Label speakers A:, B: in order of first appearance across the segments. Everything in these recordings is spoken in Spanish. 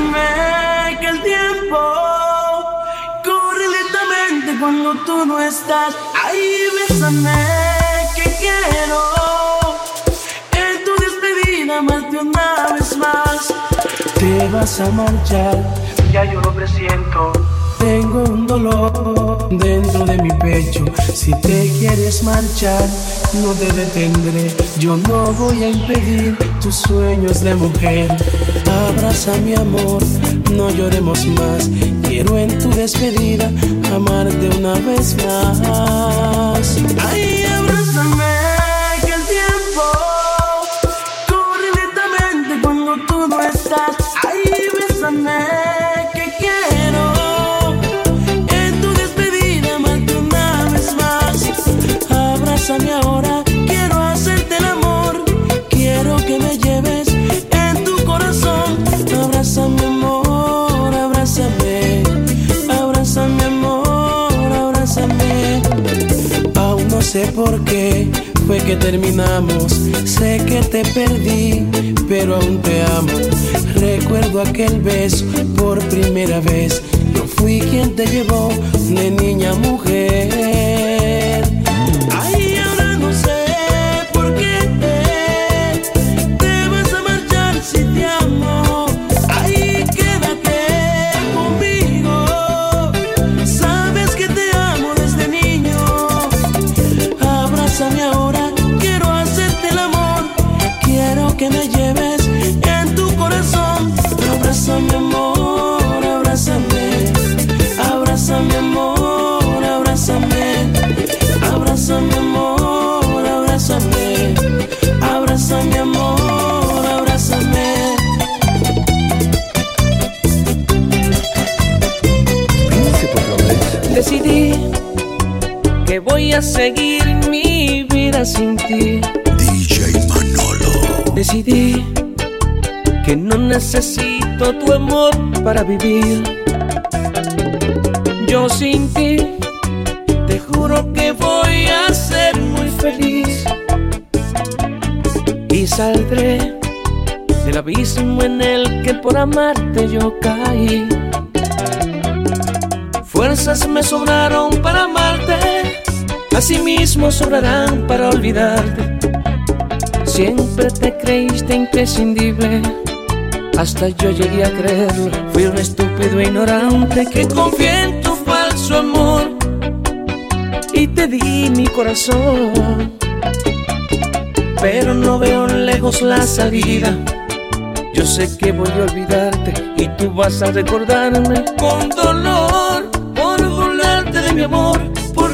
A: Abrázame que el tiempo corre lentamente cuando tú no estás. Ahí bésame que quiero en tu despedida amarte una vez más. Te vas a marchar, ya yo lo presiento. Tengo un dolor dentro de mi pecho. Si te quieres marchar, no te detendré. Yo no voy a impedir tus sueños de mujer. Abraza mi amor, no lloremos más. Quiero en tu despedida amarte una vez más. Ay, abrázame por qué fue que terminamos. Sé que te perdí, pero aún te amo. Recuerdo aquel beso por primera vez. Yo fui quien te llevó de niña a mujer.
B: Necesito tu amor para vivir. Yo sin ti, te juro que voy a ser muy feliz. Y saldré del abismo en el que por amarte yo caí. Fuerzas me sobraron para amarte, asimismo sobrarán para olvidarte. Siempre te creíste imprescindible, hasta yo llegué a creerlo. Fui un estúpido e ignorante que confié en tu falso amor y te di mi corazón. Pero no veo lejos la salida. Yo sé que voy a olvidarte y tú vas a recordarme con dolor por burlarte de mi amor,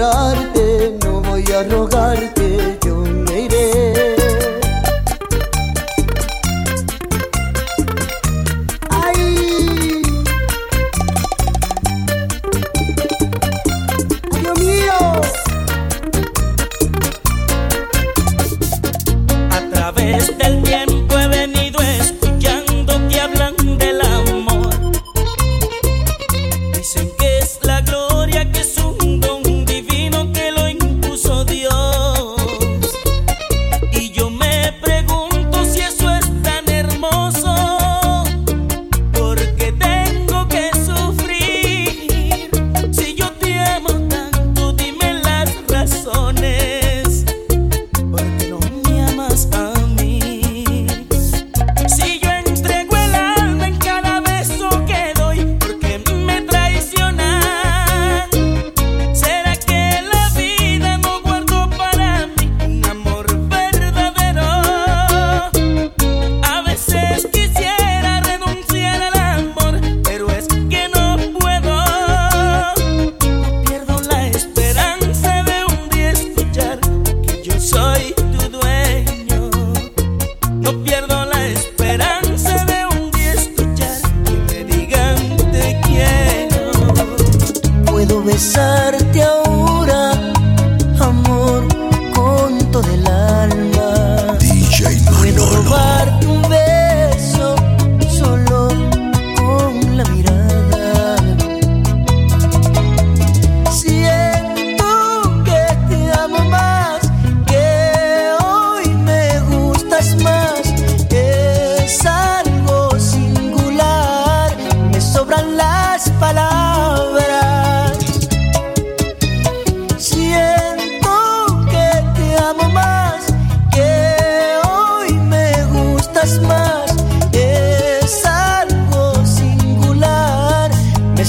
C: llorarte, no voy a rogarte,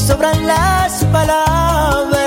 C: sobran las palabras.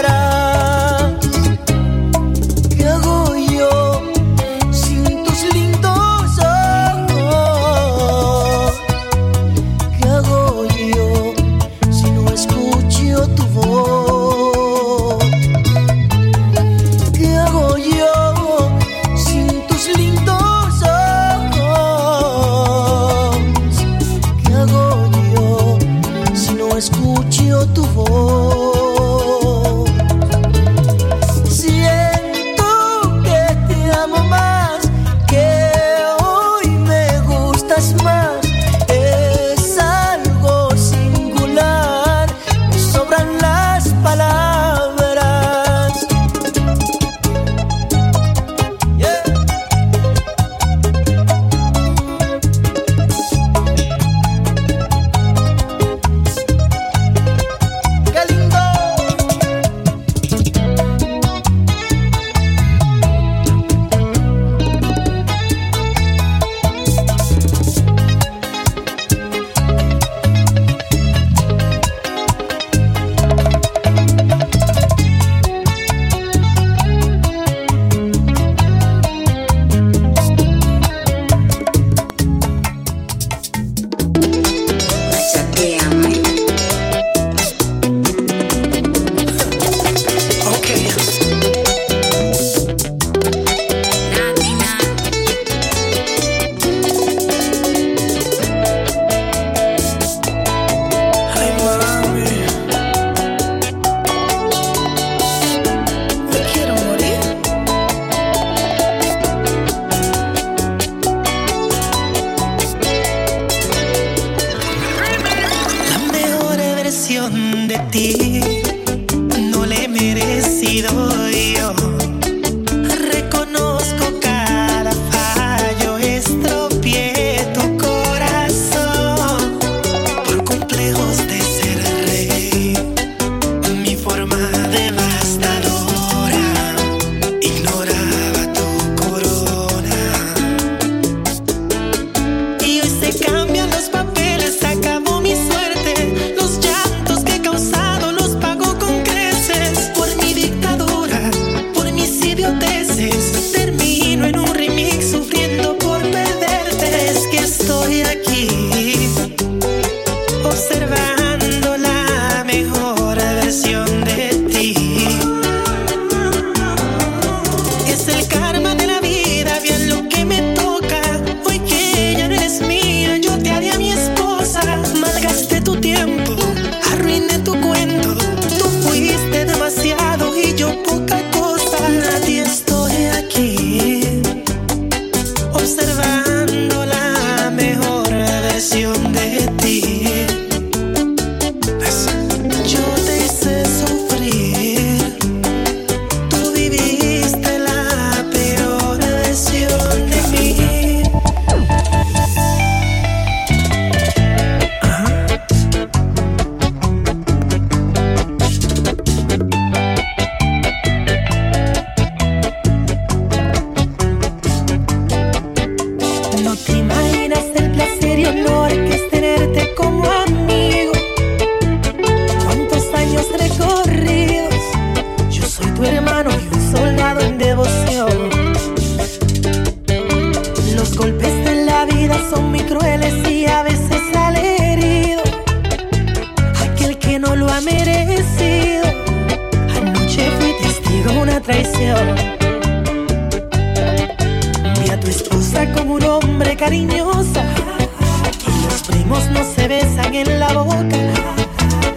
C: no se besan en la boca.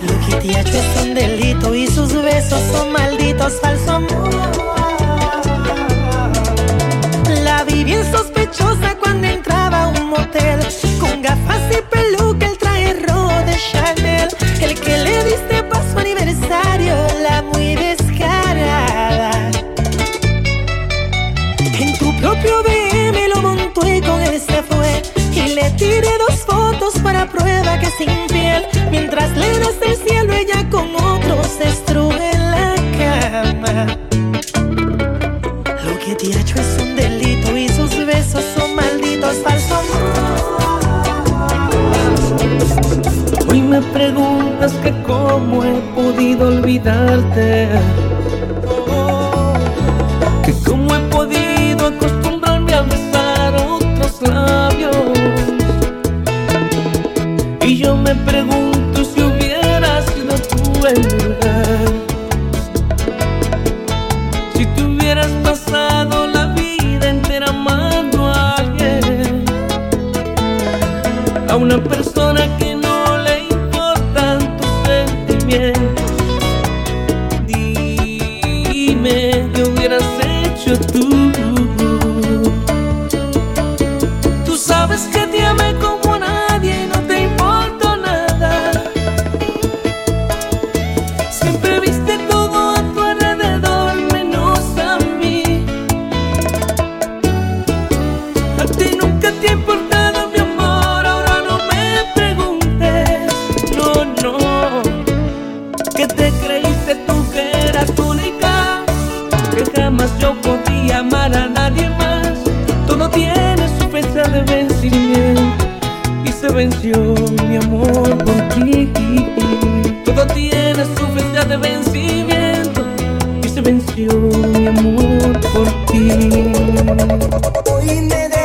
C: Lo que te ha hecho es un delito y sus besos son malditos, falso amor. La vi bien sospechosa cuando entraba a un motel con gafas y que es infiel, mientras le das el cielo, ella con
D: otro se estruje en la cama. Lo que te ha hecho es un delito y sus besos son malditos, falso amor.
A: Hoy me preguntas que cómo he podido olvidarte a una persona que venció mi amor por ti. Todo tiene su fecha de vencimiento y se venció mi amor por ti.
E: Hoy me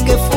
E: que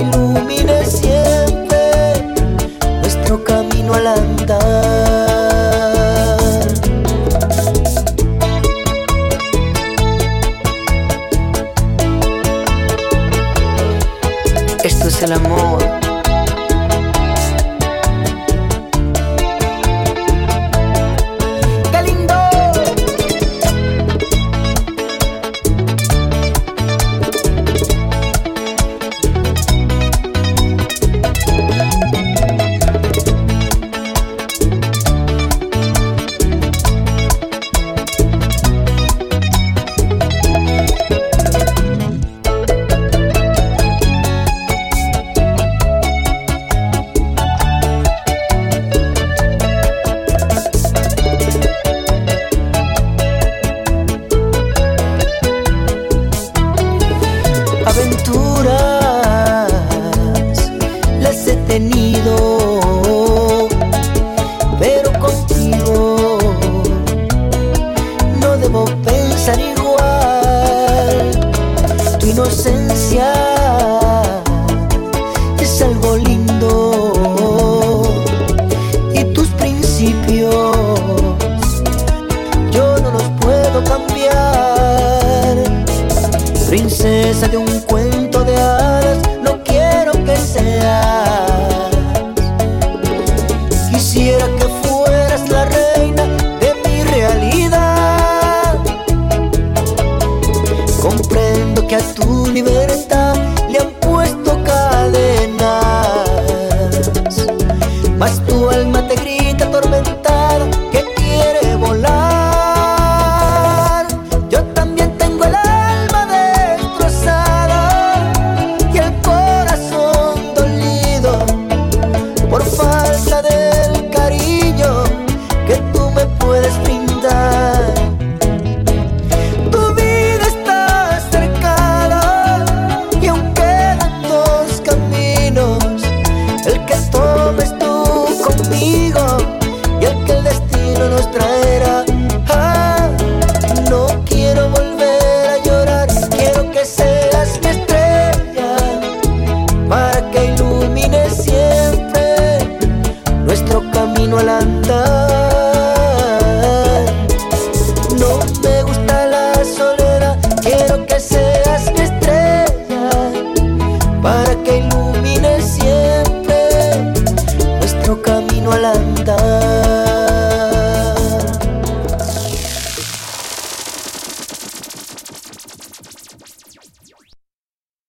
E: ilumine inocencia.